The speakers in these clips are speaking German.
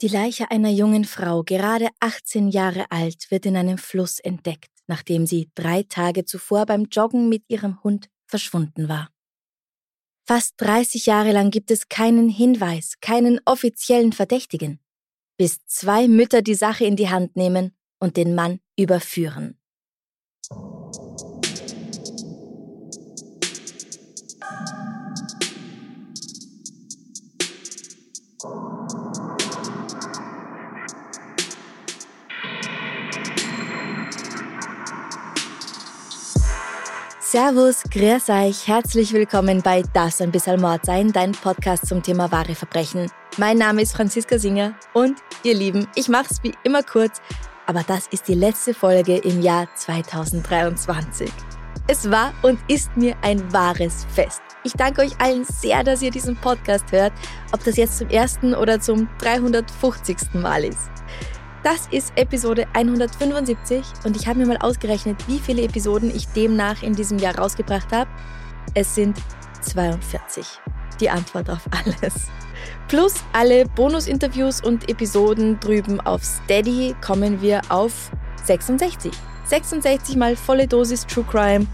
Die Leiche einer jungen Frau, gerade 18 Jahre alt, wird in einem Fluss entdeckt, nachdem sie drei Tage zuvor beim Joggen mit ihrem Hund verschwunden war. Fast 30 Jahre lang gibt es keinen Hinweis, keinen offiziellen Verdächtigen, bis zwei Mütter die Sache in die Hand nehmen und den Mann überführen. Servus, grüß euch, herzlich willkommen bei Das ein bisschen Mord sein, dein Podcast zum Thema wahre Verbrechen. Mein Name ist Franziska Singer und ihr Lieben, ich mach's wie immer kurz, aber das ist die letzte Folge im Jahr 2023. Es war und ist mir ein wahres Fest. Ich danke euch allen sehr, dass ihr diesen Podcast hört, ob das jetzt zum ersten oder zum 350. Mal ist. Das ist Episode 175 und ich habe mir mal ausgerechnet, wie viele Episoden ich demnach in diesem Jahr rausgebracht habe. Es sind 42. Die Antwort auf alles. Plus alle Bonusinterviews und Episoden drüben auf Steady kommen wir auf 66. 66 mal volle Dosis True Crime.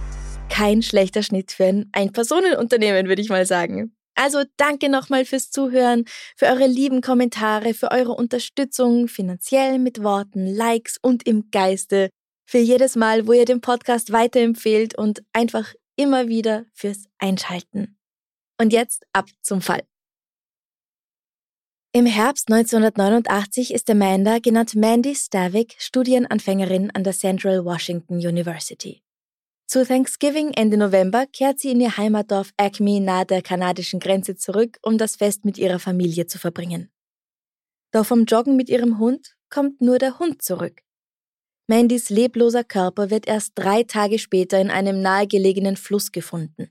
Kein schlechter Schnitt für ein Ein-Personen-Unternehmen, würde ich mal sagen. Also danke nochmal fürs Zuhören, für eure lieben Kommentare, für eure Unterstützung, finanziell mit Worten, Likes und im Geiste, für jedes Mal, wo ihr den Podcast weiterempfehlt und einfach immer wieder fürs Einschalten. Und jetzt ab zum Fall. Im Herbst 1989 ist Amanda, genannt Mandy Stavik, Studienanfängerin an der Central Washington University. Zu Thanksgiving Ende November kehrt sie in ihr Heimatdorf Acme nahe der kanadischen Grenze zurück, um das Fest mit ihrer Familie zu verbringen. Doch vom Joggen mit ihrem Hund kommt nur der Hund zurück. Mandys lebloser Körper wird erst drei Tage später in einem nahegelegenen Fluss gefunden.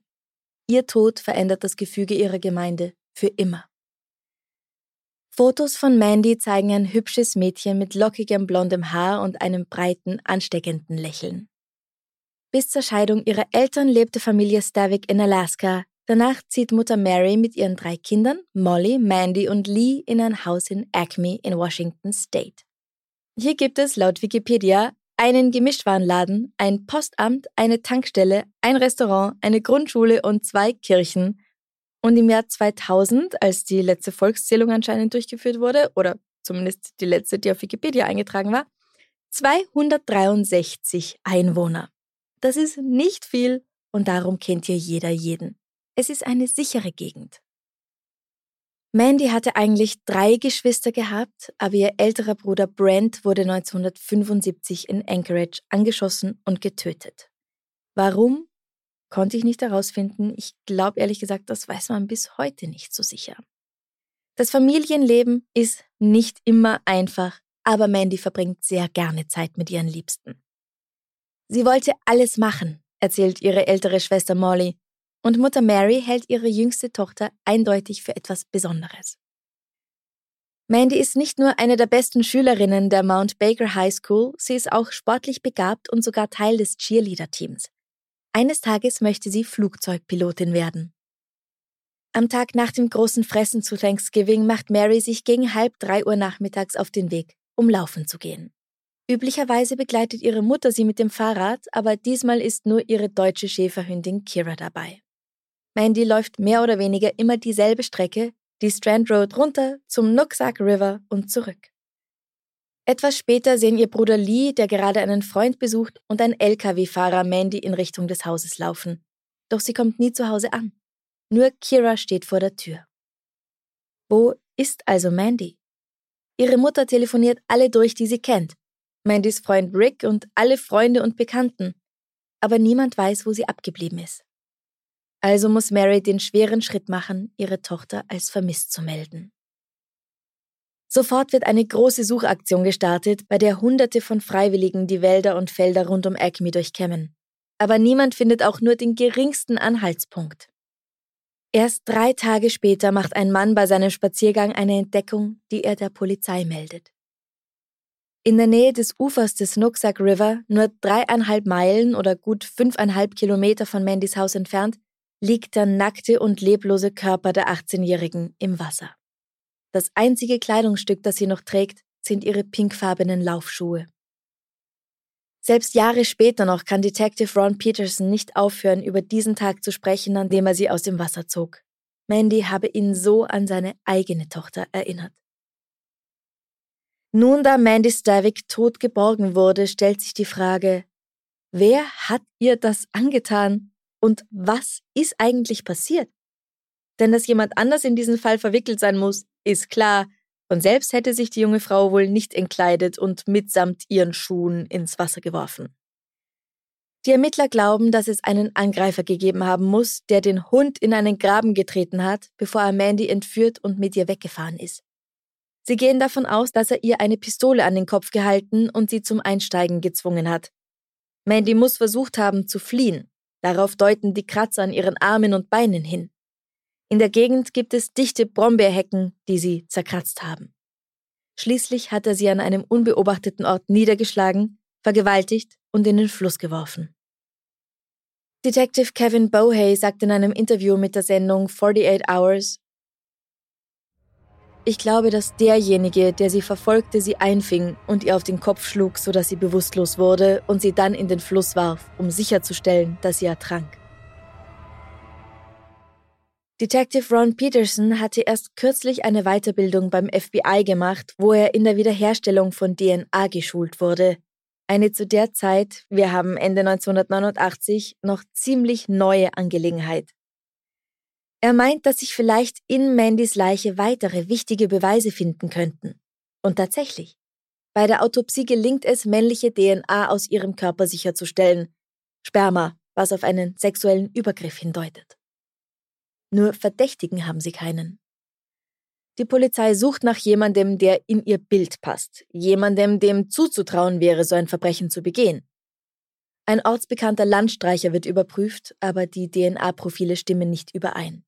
Ihr Tod verändert das Gefüge ihrer Gemeinde für immer. Fotos von Mandy zeigen ein hübsches Mädchen mit lockigem blondem Haar und einem breiten, ansteckenden Lächeln. Bis zur Scheidung ihrer Eltern lebte Familie Stavik in Alaska. Danach zieht Mutter Mary mit ihren drei Kindern, Molly, Mandy und Lee, in ein Haus in Acme in Washington State. Hier gibt es laut Wikipedia einen Gemischtwarenladen, ein Postamt, eine Tankstelle, ein Restaurant, eine Grundschule und zwei Kirchen. Und im Jahr 2000, als die letzte Volkszählung anscheinend durchgeführt wurde, oder zumindest die letzte, die auf Wikipedia eingetragen war, 263 Einwohner. Das ist nicht viel und darum kennt hier jeder jeden. Es ist eine sichere Gegend. Mandy hatte eigentlich drei Geschwister gehabt, aber ihr älterer Bruder Brent wurde 1975 in Anchorage angeschossen und getötet. Warum? Konnte ich nicht herausfinden. Ich glaube ehrlich gesagt, das weiß man bis heute nicht so sicher. Das Familienleben ist nicht immer einfach, aber Mandy verbringt sehr gerne Zeit mit ihren Liebsten. Sie wollte alles machen, erzählt ihre ältere Schwester Molly, und Mutter Mary hält ihre jüngste Tochter eindeutig für etwas Besonderes. Mandy ist nicht nur eine der besten Schülerinnen der Mount Baker High School, sie ist auch sportlich begabt und sogar Teil des Cheerleader-Teams. Eines Tages möchte sie Flugzeugpilotin werden. Am Tag nach dem großen Fressen zu Thanksgiving macht Mary sich gegen halb drei Uhr nachmittags auf den Weg, um laufen zu gehen. Üblicherweise begleitet ihre Mutter sie mit dem Fahrrad, aber diesmal ist nur ihre deutsche Schäferhündin Kira dabei. Mandy läuft mehr oder weniger immer dieselbe Strecke, die Strand Road runter zum Nooksack River und zurück. Etwas später sehen ihr Bruder Lee, der gerade einen Freund besucht, und ein LKW-Fahrer Mandy in Richtung des Hauses laufen. Doch sie kommt nie zu Hause an. Nur Kira steht vor der Tür. Wo ist also Mandy? Ihre Mutter telefoniert alle durch, die sie kennt, Mandys Freund Rick und alle Freunde und Bekannten. Aber niemand weiß, wo sie abgeblieben ist. Also muss Mary den schweren Schritt machen, ihre Tochter als vermisst zu melden. Sofort wird eine große Suchaktion gestartet, bei der Hunderte von Freiwilligen die Wälder und Felder rund um Acme durchkämmen. Aber niemand findet auch nur den geringsten Anhaltspunkt. Erst drei Tage später macht ein Mann bei seinem Spaziergang eine Entdeckung, die er der Polizei meldet. In der Nähe des Ufers des Nooksack River, nur dreieinhalb Meilen oder gut fünfeinhalb Kilometer von Mandys Haus entfernt, liegt der nackte und leblose Körper der 18-Jährigen im Wasser. Das einzige Kleidungsstück, das sie noch trägt, sind ihre pinkfarbenen Laufschuhe. Selbst Jahre später noch kann Detective Ron Peterson nicht aufhören, über diesen Tag zu sprechen, an dem er sie aus dem Wasser zog. Mandy habe ihn so an seine eigene Tochter erinnert. Nun, da Mandy Stavik tot geborgen wurde, stellt sich die Frage, wer hat ihr das angetan und was ist eigentlich passiert? Denn dass jemand anders in diesen Fall verwickelt sein muss, ist klar, und selbst hätte sich die junge Frau wohl nicht entkleidet und mitsamt ihren Schuhen ins Wasser geworfen. Die Ermittler glauben, dass es einen Angreifer gegeben haben muss, der den Hund in einen Graben getreten hat, bevor er Mandy entführt und mit ihr weggefahren ist. Sie gehen davon aus, dass er ihr eine Pistole an den Kopf gehalten und sie zum Einsteigen gezwungen hat. Mandy muss versucht haben zu fliehen. Darauf deuten die Kratzer an ihren Armen und Beinen hin. In der Gegend gibt es dichte Brombeerhecken, die sie zerkratzt haben. Schließlich hat er sie an einem unbeobachteten Ort niedergeschlagen, vergewaltigt und in den Fluss geworfen. Detective Kevin Bohey sagt in einem Interview mit der Sendung 48 Hours, ich glaube, dass derjenige, der sie verfolgte, sie einfing und ihr auf den Kopf schlug, sodass sie bewusstlos wurde und sie dann in den Fluss warf, um sicherzustellen, dass sie ertrank. Detective Ron Peterson hatte erst kürzlich eine Weiterbildung beim FBI gemacht, wo er in der Wiederherstellung von DNA geschult wurde. Eine zu der Zeit, wir haben Ende 1989, noch ziemlich neue Angelegenheit. Er meint, dass sich vielleicht in Mandys Leiche weitere wichtige Beweise finden könnten. Und tatsächlich. Bei der Autopsie gelingt es, männliche DNA aus ihrem Körper sicherzustellen. Sperma, was auf einen sexuellen Übergriff hindeutet. Nur Verdächtigen haben sie keinen. Die Polizei sucht nach jemandem, der in ihr Bild passt, jemandem, dem zuzutrauen wäre, so ein Verbrechen zu begehen. Ein ortsbekannter Landstreicher wird überprüft, aber die DNA-Profile stimmen nicht überein.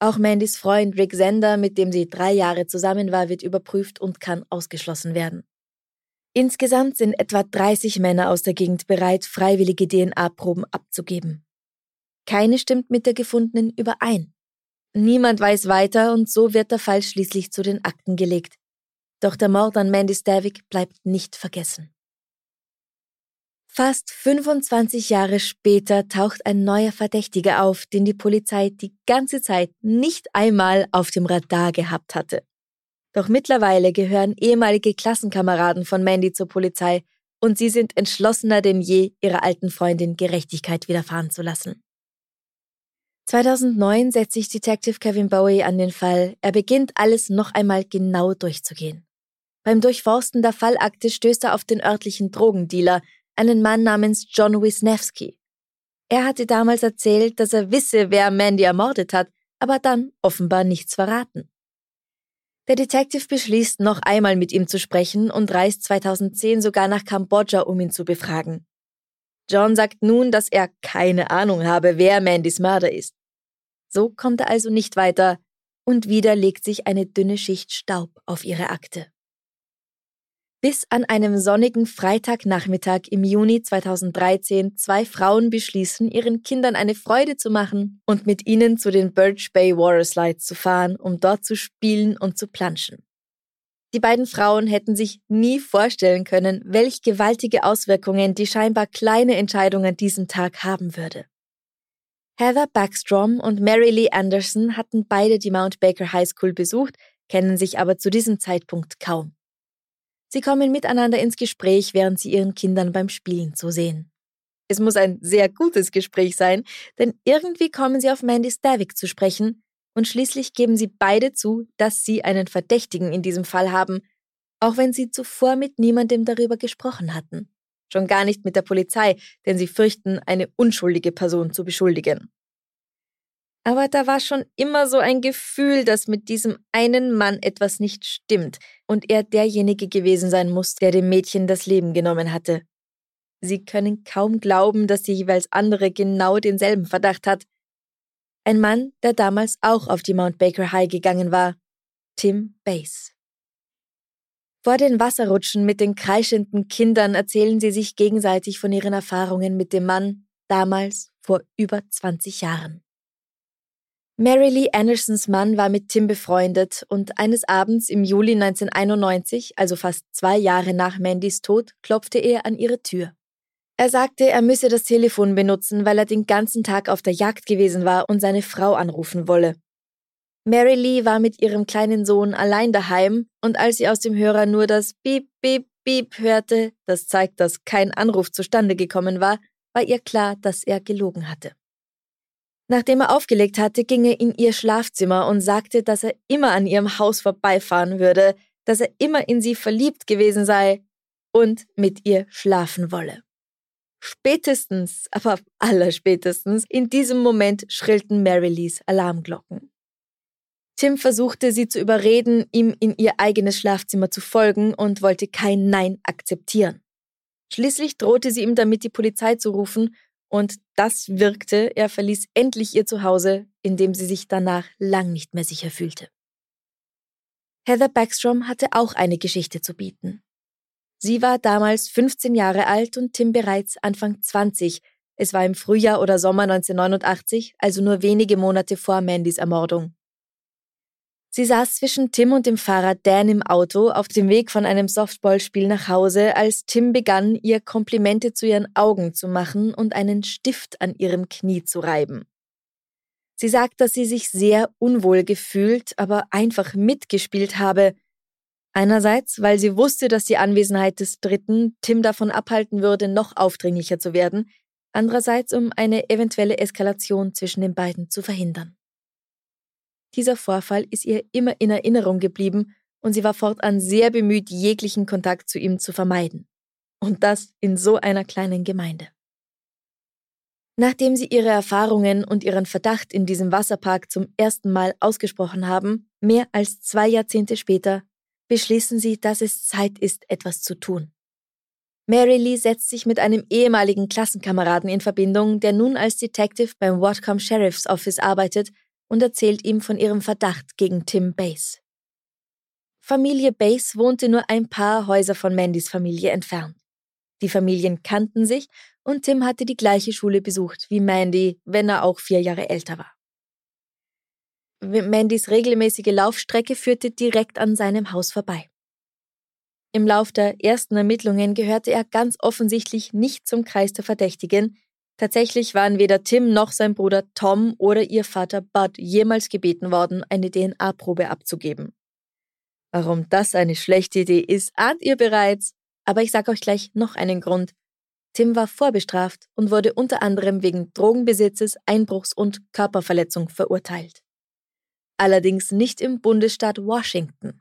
Auch Mandys Freund Rick Sender, mit dem sie drei Jahre zusammen war, wird überprüft und kann ausgeschlossen werden. Insgesamt sind etwa 30 Männer aus der Gegend bereit, freiwillige DNA-Proben abzugeben. Keine stimmt mit der gefundenen überein. Niemand weiß weiter und so wird der Fall schließlich zu den Akten gelegt. Doch der Mord an Mandy Stavik bleibt nicht vergessen. Fast 25 Jahre später taucht ein neuer Verdächtiger auf, den die Polizei die ganze Zeit nicht einmal auf dem Radar gehabt hatte. Doch mittlerweile gehören ehemalige Klassenkameraden von Mandy zur Polizei und sie sind entschlossener denn je, ihrer alten Freundin Gerechtigkeit widerfahren zu lassen. 2009 setzt sich Detective Kevin Bowie an den Fall. Er beginnt alles noch einmal genau durchzugehen. Beim Durchforsten der Fallakte stößt er auf den örtlichen Drogendealer, einen Mann namens John Wisniewski. Er hatte damals erzählt, dass er wisse, wer Mandy ermordet hat, aber dann offenbar nichts verraten. Der Detective beschließt, noch einmal mit ihm zu sprechen und reist 2010 sogar nach Kambodscha, um ihn zu befragen. John sagt nun, dass er keine Ahnung habe, wer Mandys Mörder ist. So kommt er also nicht weiter, und wieder legt sich eine dünne Schicht Staub auf ihre Akte bis an einem sonnigen Freitagnachmittag im Juni 2013 zwei Frauen beschließen, ihren Kindern eine Freude zu machen und mit ihnen zu den Birch Bay Waterslides zu fahren, um dort zu spielen und zu planschen. Die beiden Frauen hätten sich nie vorstellen können, welch gewaltige Auswirkungen die scheinbar kleine Entscheidung an diesem Tag haben würde. Heather Backstrom und Mary Lee Anderson hatten beide die Mount Baker High School besucht, kennen sich aber zu diesem Zeitpunkt kaum. Sie kommen miteinander ins Gespräch, während sie ihren Kindern beim Spielen zusehen. Es muss ein sehr gutes Gespräch sein, denn irgendwie kommen sie auf Mandy Stavik zu sprechen und schließlich geben sie beide zu, dass sie einen Verdächtigen in diesem Fall haben, auch wenn sie zuvor mit niemandem darüber gesprochen hatten. Schon gar nicht mit der Polizei, denn sie fürchten, eine unschuldige Person zu beschuldigen. Aber da war schon immer so ein Gefühl, dass mit diesem einen Mann etwas nicht stimmt und er derjenige gewesen sein muss, der dem Mädchen das Leben genommen hatte. Sie können kaum glauben, dass die jeweils andere genau denselben Verdacht hat. Ein Mann, der damals auch auf die Mount Baker High gegangen war. Tim Bass. Vor den Wasserrutschen mit den kreischenden Kindern erzählen sie sich gegenseitig von ihren Erfahrungen mit dem Mann, damals vor über 20 Jahren. Mary Lee Andersons Mann war mit Tim befreundet und eines Abends im Juli 1991, also fast zwei Jahre nach Mandys Tod, klopfte er an ihre Tür. Er sagte, er müsse das Telefon benutzen, weil er den ganzen Tag auf der Jagd gewesen war und seine Frau anrufen wolle. Mary Lee war mit ihrem kleinen Sohn allein daheim und als sie aus dem Hörer nur das Piep, Piep, Piep hörte, das zeigt, dass kein Anruf zustande gekommen war, war ihr klar, dass er gelogen hatte. Nachdem er aufgelegt hatte, ging er in ihr Schlafzimmer und sagte, dass er immer an ihrem Haus vorbeifahren würde, dass er immer in sie verliebt gewesen sei und mit ihr schlafen wolle. Spätestens, aber allerspätestens, in diesem Moment schrillten Marileys Alarmglocken. Tim versuchte sie zu überreden, ihm in ihr eigenes Schlafzimmer zu folgen und wollte kein Nein akzeptieren. Schließlich drohte sie ihm damit, die Polizei zu rufen und das wirkte, er verließ endlich ihr Zuhause, in dem sie sich danach lang nicht mehr sicher fühlte. Heather Backstrom hatte auch eine Geschichte zu bieten. Sie war damals 15 Jahre alt und Tim bereits Anfang 20. Es war im Frühjahr oder Sommer 1989, also nur wenige Monate vor Mandys Ermordung. Sie saß zwischen Tim und dem Fahrer Dan im Auto auf dem Weg von einem Softballspiel nach Hause, als Tim begann, ihr Komplimente zu ihren Augen zu machen und einen Stift an ihrem Knie zu reiben. Sie sagt, dass sie sich sehr unwohl gefühlt, aber einfach mitgespielt habe. Einerseits, weil sie wusste, dass die Anwesenheit des Dritten Tim davon abhalten würde, noch aufdringlicher zu werden, andererseits, um eine eventuelle Eskalation zwischen den beiden zu verhindern. Dieser Vorfall ist ihr immer in Erinnerung geblieben und sie war fortan sehr bemüht, jeglichen Kontakt zu ihm zu vermeiden. Und das in so einer kleinen Gemeinde. Nachdem sie ihre Erfahrungen und ihren Verdacht in diesem Wasserpark zum ersten Mal ausgesprochen haben, mehr als zwei Jahrzehnte später, beschließen sie, dass es Zeit ist, etwas zu tun. Mary Lee setzt sich mit einem ehemaligen Klassenkameraden in Verbindung, der nun als Detective beim Whatcom Sheriff's Office arbeitet und erzählt ihm von ihrem Verdacht gegen Tim Bass. Familie Bass wohnte nur ein paar Häuser von Mandys Familie entfernt. Die Familien kannten sich und Tim hatte die gleiche Schule besucht wie Mandy, wenn er auch vier Jahre älter war. Mandys regelmäßige Laufstrecke führte direkt an seinem Haus vorbei. Im Lauf der ersten Ermittlungen gehörte er ganz offensichtlich nicht zum Kreis der Verdächtigen, Tatsächlich waren weder Tim noch sein Bruder Tom oder ihr Vater Bud jemals gebeten worden, eine DNA-Probe abzugeben. Warum das eine schlechte Idee ist, ahnt ihr bereits, aber ich sage euch gleich noch einen Grund. Tim war vorbestraft und wurde unter anderem wegen Drogenbesitzes, Einbruchs und Körperverletzung verurteilt. Allerdings nicht im Bundesstaat Washington.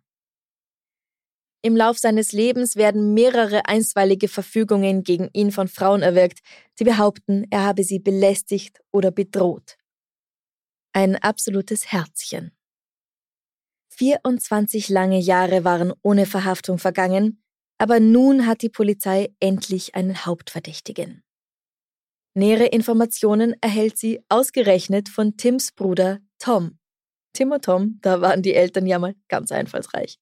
Im Lauf seines Lebens werden mehrere einstweilige Verfügungen gegen ihn von Frauen erwirkt, die behaupten, er habe sie belästigt oder bedroht. Ein absolutes Herzchen. 24 lange Jahre waren ohne Verhaftung vergangen, aber nun hat die Polizei endlich einen Hauptverdächtigen. Nähere Informationen erhält sie ausgerechnet von Tims Bruder Tom. Tim und Tom, da waren die Eltern ja mal ganz einfallsreich.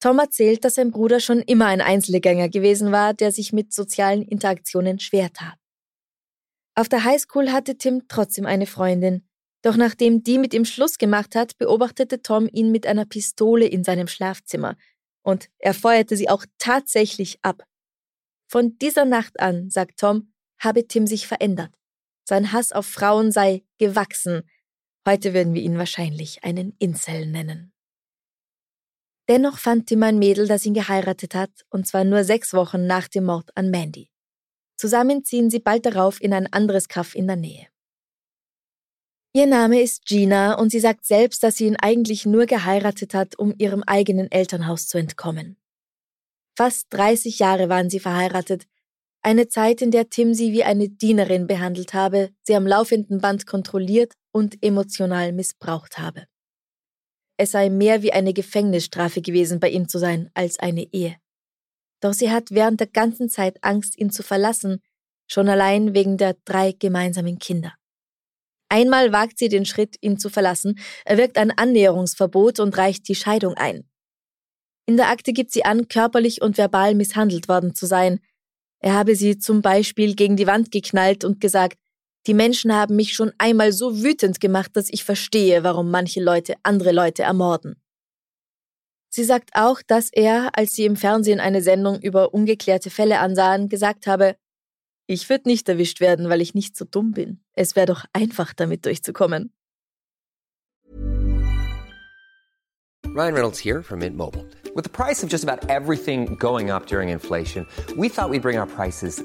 Tom erzählt, dass sein Bruder schon immer ein Einzelgänger gewesen war, der sich mit sozialen Interaktionen schwer tat. Auf der Highschool hatte Tim trotzdem eine Freundin, doch nachdem die mit ihm Schluss gemacht hat, beobachtete Tom ihn mit einer Pistole in seinem Schlafzimmer und er feuerte sie auch tatsächlich ab. Von dieser Nacht an, sagt Tom, habe Tim sich verändert. Sein Hass auf Frauen sei gewachsen. Heute würden wir ihn wahrscheinlich einen Incel nennen. Dennoch fand Tim ein Mädel, das ihn geheiratet hat, und zwar nur sechs Wochen nach dem Mord an Mandy. Zusammen ziehen sie bald darauf in ein anderes Kaff in der Nähe. Ihr Name ist Gina und sie sagt selbst, dass sie ihn eigentlich nur geheiratet hat, um ihrem eigenen Elternhaus zu entkommen. Fast 30 Jahre waren sie verheiratet, eine Zeit, in der Tim sie wie eine Dienerin behandelt habe, sie am laufenden Band kontrolliert und emotional missbraucht habe. Es sei mehr wie eine Gefängnisstrafe gewesen, bei ihm zu sein, als eine Ehe. Doch sie hat während der ganzen Zeit Angst, ihn zu verlassen, schon allein wegen der drei gemeinsamen Kinder. Einmal wagt sie den Schritt, ihn zu verlassen, erwirkt ein Annäherungsverbot und reicht die Scheidung ein. In der Akte gibt sie an, körperlich und verbal misshandelt worden zu sein. Er habe sie zum Beispiel gegen die Wand geknallt und gesagt, die Menschen haben mich schon einmal so wütend gemacht, dass ich verstehe, warum manche Leute andere Leute ermorden. Sie sagt auch, dass er, als sie im Fernsehen eine Sendung über ungeklärte Fälle ansahen, gesagt habe, ich würde nicht erwischt werden, weil ich nicht so dumm bin. Es wäre doch einfach, damit durchzukommen. Ryan Reynolds here from Mint Mobile. With the price of just about everything going up during inflation, we thought we'd bring our prices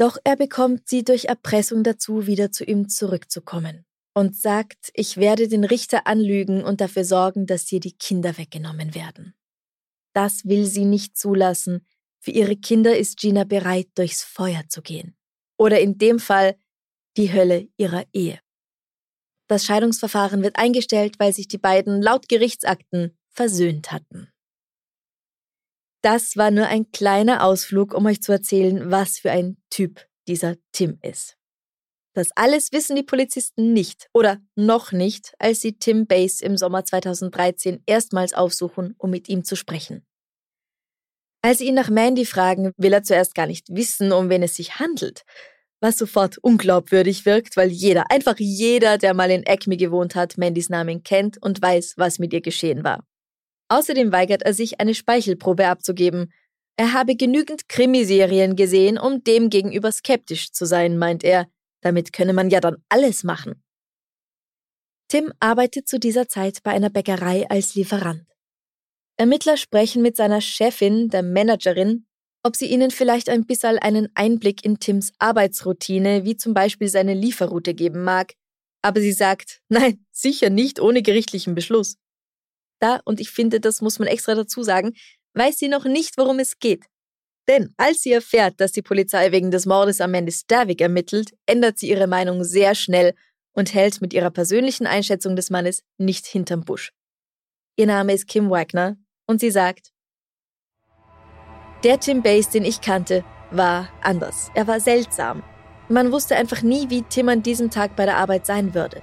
Doch er bekommt sie durch Erpressung dazu, wieder zu ihm zurückzukommen und sagt, ich werde den Richter anlügen und dafür sorgen, dass dir die Kinder weggenommen werden. Das will sie nicht zulassen. Für ihre Kinder ist Gina bereit, durchs Feuer zu gehen. Oder in dem Fall die Hölle ihrer Ehe. Das Scheidungsverfahren wird eingestellt, weil sich die beiden laut Gerichtsakten versöhnt hatten. Das war nur ein kleiner Ausflug, um euch zu erzählen, was für ein Typ dieser Tim ist. Das alles wissen die Polizisten nicht oder noch nicht, als sie Tim Bass im Sommer 2013 erstmals aufsuchen, um mit ihm zu sprechen. Als sie ihn nach Mandy fragen, will er zuerst gar nicht wissen, um wen es sich handelt, was sofort unglaubwürdig wirkt, weil jeder, einfach jeder, der mal in Acme gewohnt hat, Mandys Namen kennt und weiß, was mit ihr geschehen war. Außerdem weigert er sich, eine Speichelprobe abzugeben. Er habe genügend Krimiserien gesehen, um dem gegenüber skeptisch zu sein, meint er. Damit könne man ja dann alles machen. Tim arbeitet zu dieser Zeit bei einer Bäckerei als Lieferant. Ermittler sprechen mit seiner Chefin, der Managerin, ob sie ihnen vielleicht ein bisschen einen Einblick in Tims Arbeitsroutine, wie zum Beispiel seine Lieferroute geben mag. Aber sie sagt, nein, sicher nicht ohne gerichtlichen Beschluss. Da, und ich finde, das muss man extra dazu sagen, weiß sie noch nicht, worum es geht. Denn als sie erfährt, dass die Polizei wegen des Mordes am Mandy Stavik ermittelt, ändert sie ihre Meinung sehr schnell und hält mit ihrer persönlichen Einschätzung des Mannes nicht hinterm Busch. Ihr Name ist Kim Wagner und sie sagt, der Tim Bass, den ich kannte, war anders. Er war seltsam. Man wusste einfach nie, wie Tim an diesem Tag bei der Arbeit sein würde.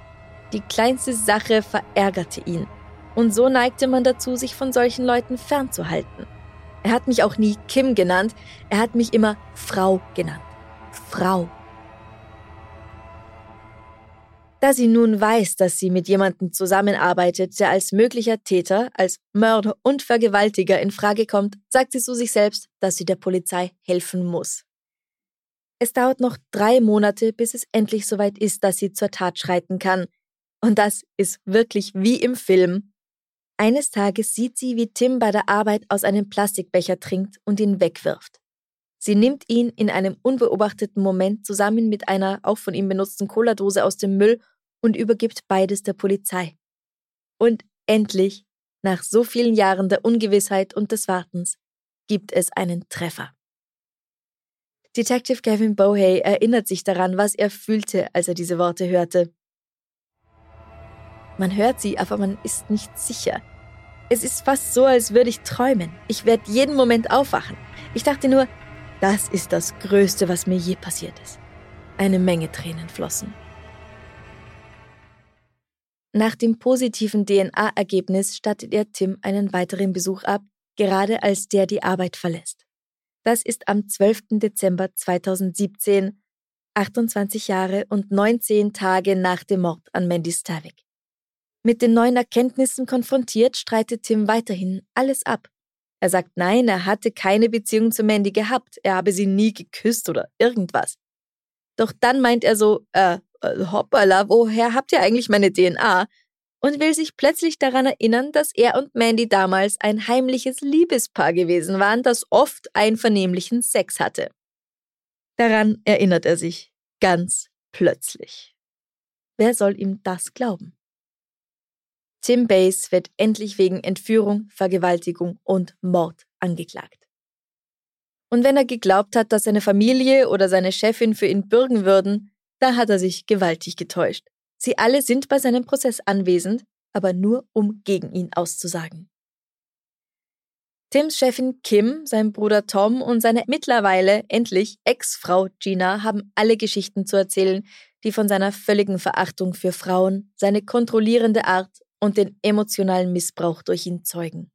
Die kleinste Sache verärgerte ihn. Und so neigte man dazu, sich von solchen Leuten fernzuhalten. Er hat mich auch nie Kim genannt, er hat mich immer Frau genannt. Frau. Da sie nun weiß, dass sie mit jemandem zusammenarbeitet, der als möglicher Täter, als Mörder und Vergewaltiger in Frage kommt, sagt sie zu sich selbst, dass sie der Polizei helfen muss. Es dauert noch drei Monate, bis es endlich soweit ist, dass sie zur Tat schreiten kann. Und das ist wirklich wie im Film. Eines Tages sieht sie, wie Tim bei der Arbeit aus einem Plastikbecher trinkt und ihn wegwirft. Sie nimmt ihn in einem unbeobachteten Moment zusammen mit einer auch von ihm benutzten Cola-Dose aus dem Müll und übergibt beides der Polizei. Und endlich, nach so vielen Jahren der Ungewissheit und des Wartens, gibt es einen Treffer. Detective Kevin Bohey erinnert sich daran, was er fühlte, als er diese Worte hörte. Man hört sie, aber man ist nicht sicher. Es ist fast so, als würde ich träumen. Ich werde jeden Moment aufwachen. Ich dachte nur, das ist das Größte, was mir je passiert ist. Eine Menge Tränen flossen. Nach dem positiven DNA-Ergebnis stattet er Tim einen weiteren Besuch ab, gerade als der die Arbeit verlässt. Das ist am 12. Dezember 2017, 28 Jahre und 19 Tage nach dem Mord an Mandy Stavik. Mit den neuen Erkenntnissen konfrontiert, streitet Tim weiterhin alles ab. Er sagt nein, er hatte keine Beziehung zu Mandy gehabt, er habe sie nie geküsst oder irgendwas. Doch dann meint er so, äh, äh hoppala, woher habt ihr eigentlich meine DNA? Und will sich plötzlich daran erinnern, dass er und Mandy damals ein heimliches Liebespaar gewesen waren, das oft einvernehmlichen Sex hatte. Daran erinnert er sich ganz plötzlich. Wer soll ihm das glauben? Tim Bass wird endlich wegen Entführung, Vergewaltigung und Mord angeklagt. Und wenn er geglaubt hat, dass seine Familie oder seine Chefin für ihn bürgen würden, da hat er sich gewaltig getäuscht. Sie alle sind bei seinem Prozess anwesend, aber nur um gegen ihn auszusagen. Tims Chefin Kim, sein Bruder Tom und seine mittlerweile endlich Ex-Frau Gina haben alle Geschichten zu erzählen, die von seiner völligen Verachtung für Frauen, seine kontrollierende Art und den emotionalen Missbrauch durch ihn zeugen.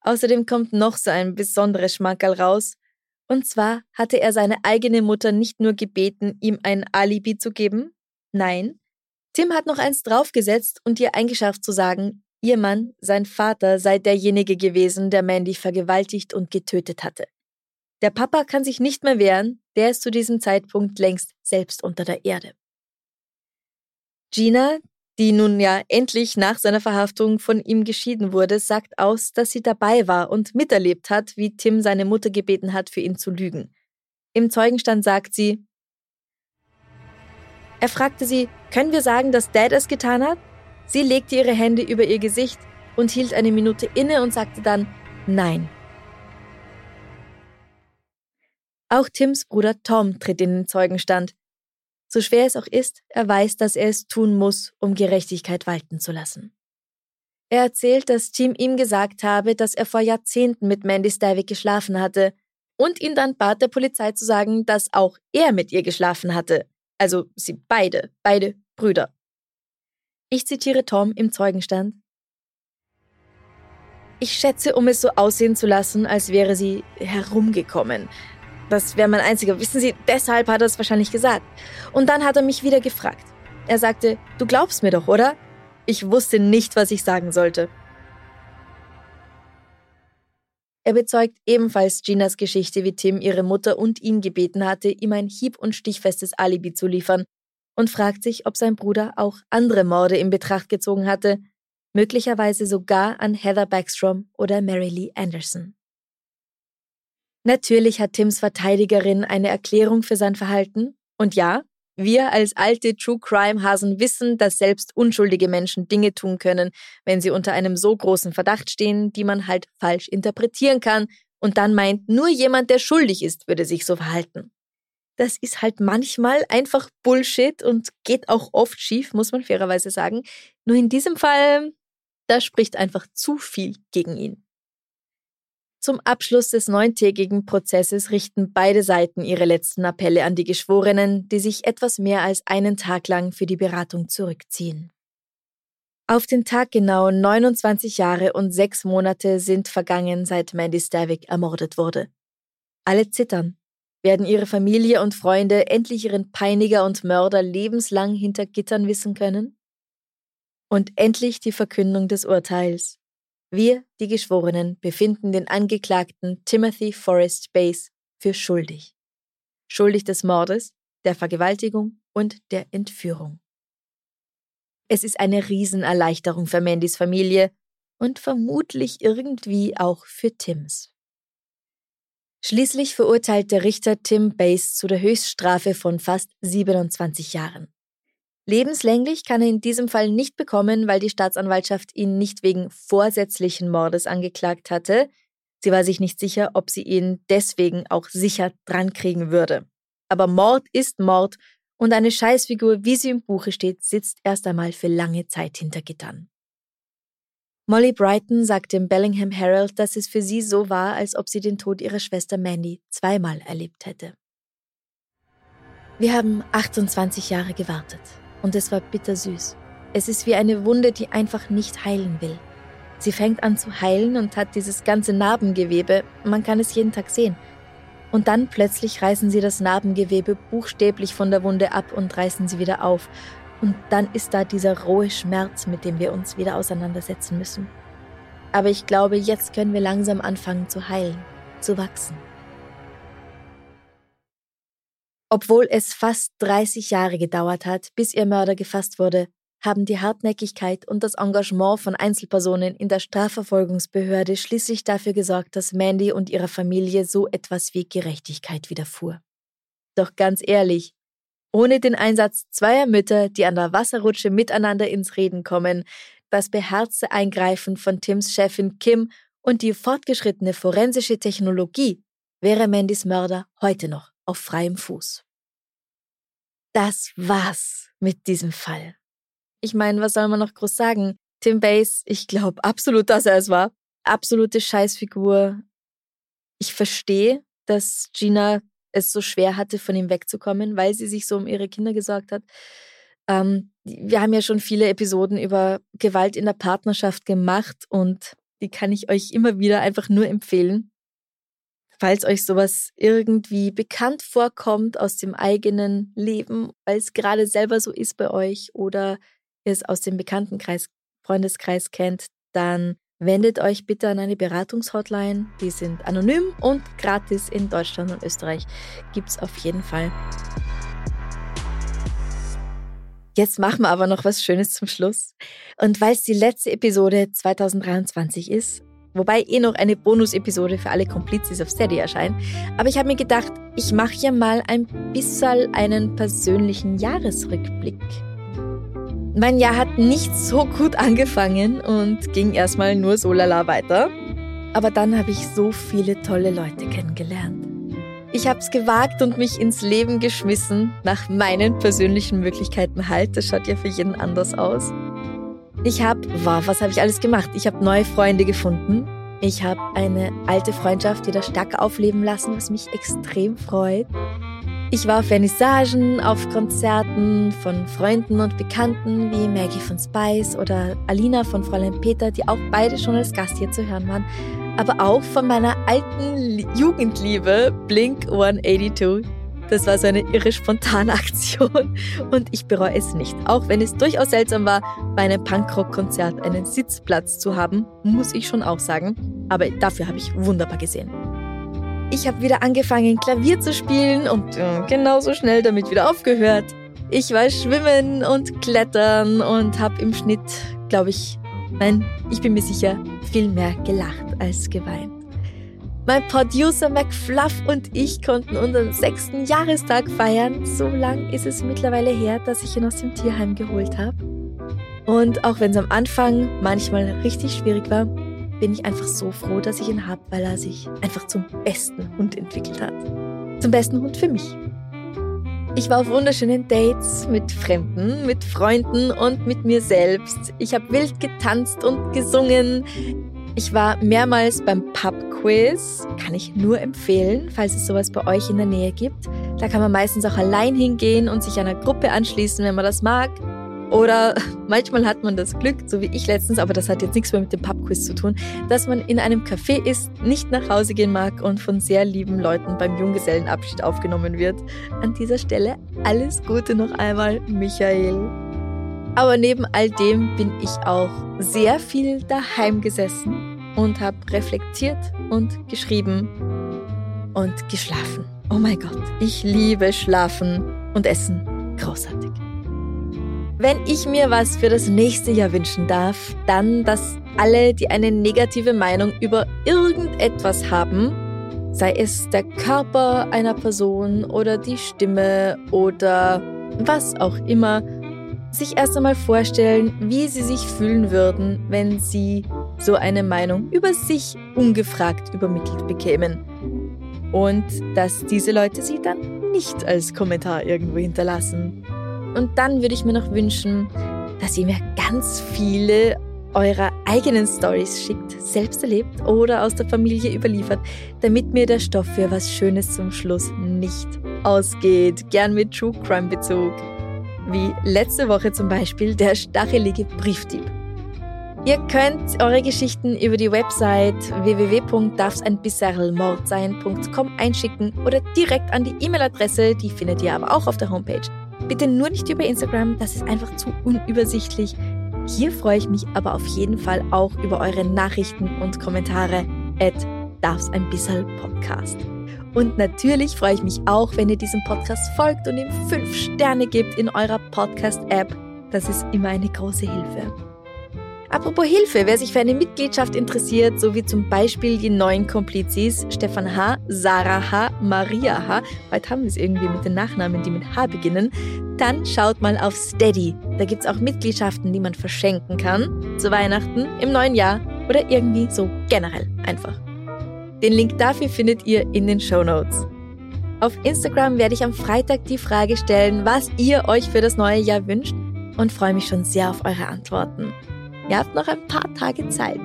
Außerdem kommt noch so ein besonderes Schmankerl raus, und zwar hatte er seine eigene Mutter nicht nur gebeten, ihm ein Alibi zu geben, nein, Tim hat noch eins draufgesetzt und ihr eingeschärft zu sagen, ihr Mann, sein Vater, sei derjenige gewesen, der Mandy vergewaltigt und getötet hatte. Der Papa kann sich nicht mehr wehren, der ist zu diesem Zeitpunkt längst selbst unter der Erde. Gina, die nun ja endlich nach seiner Verhaftung von ihm geschieden wurde, sagt aus, dass sie dabei war und miterlebt hat, wie Tim seine Mutter gebeten hat, für ihn zu lügen. Im Zeugenstand sagt sie, er fragte sie, können wir sagen, dass Dad es getan hat? Sie legte ihre Hände über ihr Gesicht und hielt eine Minute inne und sagte dann Nein. Auch Tims Bruder Tom tritt in den Zeugenstand. So schwer es auch ist, er weiß, dass er es tun muss, um Gerechtigkeit walten zu lassen. Er erzählt, dass Tim ihm gesagt habe, dass er vor Jahrzehnten mit Mandy Stavik geschlafen hatte und ihn dann bat, der Polizei zu sagen, dass auch er mit ihr geschlafen hatte. Also sie beide, beide Brüder. Ich zitiere Tom im Zeugenstand. Ich schätze, um es so aussehen zu lassen, als wäre sie herumgekommen. Das wäre mein einziger. Wissen Sie, deshalb hat er es wahrscheinlich gesagt. Und dann hat er mich wieder gefragt. Er sagte, du glaubst mir doch, oder? Ich wusste nicht, was ich sagen sollte. Er bezeugt ebenfalls Ginas Geschichte, wie Tim ihre Mutter und ihn gebeten hatte, ihm ein hieb- und stichfestes Alibi zu liefern und fragt sich, ob sein Bruder auch andere Morde in Betracht gezogen hatte, möglicherweise sogar an Heather Backstrom oder Mary Lee Anderson. Natürlich hat Tims Verteidigerin eine Erklärung für sein Verhalten. Und ja, wir als alte True Crime Hasen wissen, dass selbst unschuldige Menschen Dinge tun können, wenn sie unter einem so großen Verdacht stehen, die man halt falsch interpretieren kann und dann meint, nur jemand, der schuldig ist, würde sich so verhalten. Das ist halt manchmal einfach Bullshit und geht auch oft schief, muss man fairerweise sagen. Nur in diesem Fall, da spricht einfach zu viel gegen ihn. Zum Abschluss des neuntägigen Prozesses richten beide Seiten ihre letzten Appelle an die Geschworenen, die sich etwas mehr als einen Tag lang für die Beratung zurückziehen. Auf den Tag genau 29 Jahre und sechs Monate sind vergangen, seit Mandy Stavik ermordet wurde. Alle zittern. Werden ihre Familie und Freunde endlich ihren Peiniger und Mörder lebenslang hinter Gittern wissen können? Und endlich die Verkündung des Urteils. Wir, die Geschworenen, befinden den Angeklagten Timothy Forrest Bass für schuldig. Schuldig des Mordes, der Vergewaltigung und der Entführung. Es ist eine Riesenerleichterung für Mandys Familie und vermutlich irgendwie auch für Tims. Schließlich verurteilt der Richter Tim Bass zu der Höchststrafe von fast 27 Jahren. Lebenslänglich kann er in diesem Fall nicht bekommen, weil die Staatsanwaltschaft ihn nicht wegen vorsätzlichen Mordes angeklagt hatte. Sie war sich nicht sicher, ob sie ihn deswegen auch sicher drankriegen würde. Aber Mord ist Mord und eine Scheißfigur, wie sie im Buche steht, sitzt erst einmal für lange Zeit hinter Gittern. Molly Brighton sagt dem Bellingham Herald, dass es für sie so war, als ob sie den Tod ihrer Schwester Mandy zweimal erlebt hätte. Wir haben 28 Jahre gewartet und es war bittersüß. Es ist wie eine Wunde, die einfach nicht heilen will. Sie fängt an zu heilen und hat dieses ganze Narbengewebe, man kann es jeden Tag sehen. Und dann plötzlich reißen sie das Narbengewebe buchstäblich von der Wunde ab und reißen sie wieder auf. Und dann ist da dieser rohe Schmerz, mit dem wir uns wieder auseinandersetzen müssen. Aber ich glaube, jetzt können wir langsam anfangen zu heilen, zu wachsen. Obwohl es fast 30 Jahre gedauert hat, bis ihr Mörder gefasst wurde, haben die Hartnäckigkeit und das Engagement von Einzelpersonen in der Strafverfolgungsbehörde schließlich dafür gesorgt, dass Mandy und ihrer Familie so etwas wie Gerechtigkeit widerfuhr. Doch ganz ehrlich, ohne den Einsatz zweier Mütter, die an der Wasserrutsche miteinander ins Reden kommen, das beherzte Eingreifen von Tims Chefin Kim und die fortgeschrittene forensische Technologie wäre Mandys Mörder heute noch auf freiem Fuß. Das war's mit diesem Fall. Ich meine, was soll man noch groß sagen? Tim Bass, ich glaube absolut, dass er es war. Absolute Scheißfigur. Ich verstehe, dass Gina es so schwer hatte, von ihm wegzukommen, weil sie sich so um ihre Kinder gesorgt hat. Ähm, wir haben ja schon viele Episoden über Gewalt in der Partnerschaft gemacht und die kann ich euch immer wieder einfach nur empfehlen. Falls euch sowas irgendwie bekannt vorkommt aus dem eigenen Leben, weil es gerade selber so ist bei euch oder ihr es aus dem Bekanntenkreis, Freundeskreis kennt, dann wendet euch bitte an eine Beratungshotline. Die sind anonym und gratis in Deutschland und Österreich. Gibt es auf jeden Fall. Jetzt machen wir aber noch was Schönes zum Schluss. Und weil es die letzte Episode 2023 ist, wobei eh noch eine Bonus-Episode für alle Komplizis auf Steady erscheint, aber ich habe mir gedacht, ich mache hier mal ein bisschen einen persönlichen Jahresrückblick. Mein Jahr hat nicht so gut angefangen und ging erstmal nur so lala weiter. Aber dann habe ich so viele tolle Leute kennengelernt. Ich habe es gewagt und mich ins Leben geschmissen, nach meinen persönlichen Möglichkeiten halt. Das schaut ja für jeden anders aus. Ich habe, wow, was habe ich alles gemacht? Ich habe neue Freunde gefunden. Ich habe eine alte Freundschaft wieder stärker aufleben lassen, was mich extrem freut. Ich war auf Vernissagen, auf Konzerten von Freunden und Bekannten wie Maggie von Spice oder Alina von Fräulein Peter, die auch beide schon als Gast hier zu hören waren, aber auch von meiner alten Jugendliebe Blink 182. Das war so eine irre spontane Aktion und ich bereue es nicht. Auch wenn es durchaus seltsam war, bei einem Punkrock-Konzert einen Sitzplatz zu haben, muss ich schon auch sagen. Aber dafür habe ich wunderbar gesehen. Ich habe wieder angefangen, Klavier zu spielen und äh, genauso schnell damit wieder aufgehört. Ich war schwimmen und klettern und habe im Schnitt, glaube ich, nein, ich bin mir sicher, viel mehr gelacht als geweint. Mein Producer McFluff und ich konnten unseren sechsten Jahrestag feiern. So lang ist es mittlerweile her, dass ich ihn aus dem Tierheim geholt habe. Und auch wenn es am Anfang manchmal richtig schwierig war, bin ich einfach so froh, dass ich ihn habe, weil er sich einfach zum besten Hund entwickelt hat. Zum besten Hund für mich. Ich war auf wunderschönen Dates mit Fremden, mit Freunden und mit mir selbst. Ich habe wild getanzt und gesungen. Ich war mehrmals beim Pub-Quiz. Kann ich nur empfehlen, falls es sowas bei euch in der Nähe gibt. Da kann man meistens auch allein hingehen und sich einer Gruppe anschließen, wenn man das mag. Oder manchmal hat man das Glück, so wie ich letztens, aber das hat jetzt nichts mehr mit dem Pubquiz zu tun, dass man in einem Café ist, nicht nach Hause gehen mag und von sehr lieben Leuten beim Junggesellenabschied aufgenommen wird. An dieser Stelle alles Gute noch einmal, Michael. Aber neben all dem bin ich auch sehr viel daheim gesessen und habe reflektiert und geschrieben und geschlafen. Oh mein Gott, ich liebe Schlafen und Essen. Großartig. Wenn ich mir was für das nächste Jahr wünschen darf, dann, dass alle, die eine negative Meinung über irgendetwas haben, sei es der Körper einer Person oder die Stimme oder was auch immer, sich erst einmal vorstellen, wie sie sich fühlen würden, wenn sie so eine Meinung über sich ungefragt übermittelt bekämen. Und dass diese Leute sie dann nicht als Kommentar irgendwo hinterlassen. Und dann würde ich mir noch wünschen, dass ihr mir ganz viele eurer eigenen Stories schickt, selbst erlebt oder aus der Familie überliefert, damit mir der Stoff für was Schönes zum Schluss nicht ausgeht. Gern mit True Crime Bezug. wie letzte Woche zum Beispiel der stachelige Briefdieb. Ihr könnt eure Geschichten über die Website www.darfseinbisserlmordsein.com einschicken oder direkt an die E-Mail-Adresse, die findet ihr aber auch auf der Homepage. Bitte nur nicht über Instagram, das ist einfach zu unübersichtlich. Hier freue ich mich aber auf jeden Fall auch über eure Nachrichten und Kommentare at darf's ein bisschen Podcast. Und natürlich freue ich mich auch, wenn ihr diesem Podcast folgt und ihm 5 Sterne gibt in eurer Podcast-App. Das ist immer eine große Hilfe. Apropos Hilfe, wer sich für eine Mitgliedschaft interessiert, so wie zum Beispiel die neuen Komplizis Stefan H., Sarah H., Maria H., heute haben wir es irgendwie mit den Nachnamen, die mit H beginnen, dann schaut mal auf Steady. Da gibt es auch Mitgliedschaften, die man verschenken kann, zu Weihnachten, im neuen Jahr oder irgendwie so generell einfach. Den Link dafür findet ihr in den Show Notes. Auf Instagram werde ich am Freitag die Frage stellen, was ihr euch für das neue Jahr wünscht und freue mich schon sehr auf eure Antworten. Ihr habt noch ein paar Tage Zeit.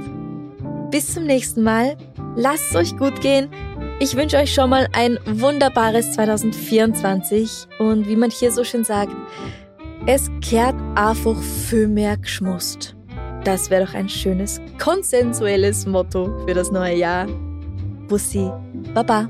Bis zum nächsten Mal. Lasst es euch gut gehen. Ich wünsche euch schon mal ein wunderbares 2024 und wie man hier so schön sagt, es kehrt einfach viel mehr geschmust. Das wäre doch ein schönes, konsensuelles Motto für das neue Jahr. Bussi, Baba.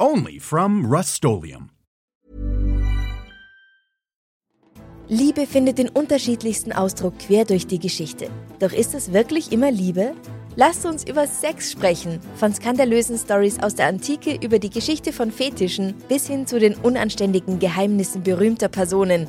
Only from Rustolium. Liebe findet den unterschiedlichsten Ausdruck quer durch die Geschichte. Doch ist es wirklich immer Liebe? Lasst uns über Sex sprechen, von skandalösen Stories aus der Antike über die Geschichte von Fetischen bis hin zu den unanständigen Geheimnissen berühmter Personen.